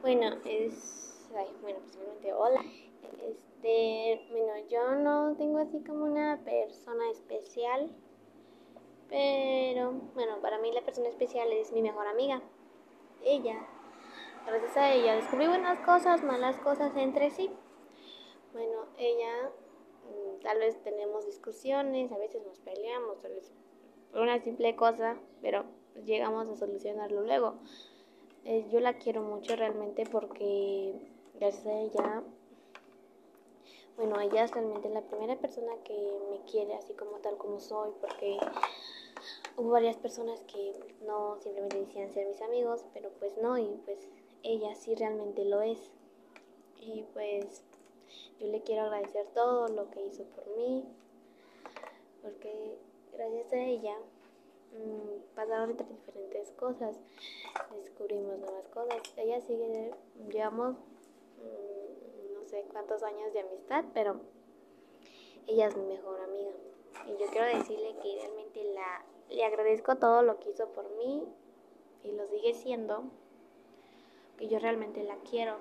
Bueno, es. Ay, bueno, principalmente hola. Este. Bueno, yo no tengo así como una persona especial. Pero, bueno, para mí la persona especial es mi mejor amiga. Ella. Gracias a ella descubrí buenas cosas, malas cosas entre sí. Bueno, ella. Mm, tal vez tenemos discusiones, a veces nos peleamos, tal vez por una simple cosa, pero llegamos a solucionarlo luego. Eh, yo la quiero mucho realmente porque gracias a ella, bueno, ella es realmente la primera persona que me quiere así como tal como soy, porque hubo varias personas que no simplemente decían ser mis amigos, pero pues no, y pues ella sí realmente lo es. Y pues yo le quiero agradecer todo lo que hizo por mí, porque gracias a ella pasaron diferentes cosas, descubrimos nuevas cosas. Ella sigue, llevamos mm, no sé cuántos años de amistad, pero ella es mi mejor amiga. Y yo quiero decirle que realmente la, le agradezco todo lo que hizo por mí y lo sigue siendo, que yo realmente la quiero.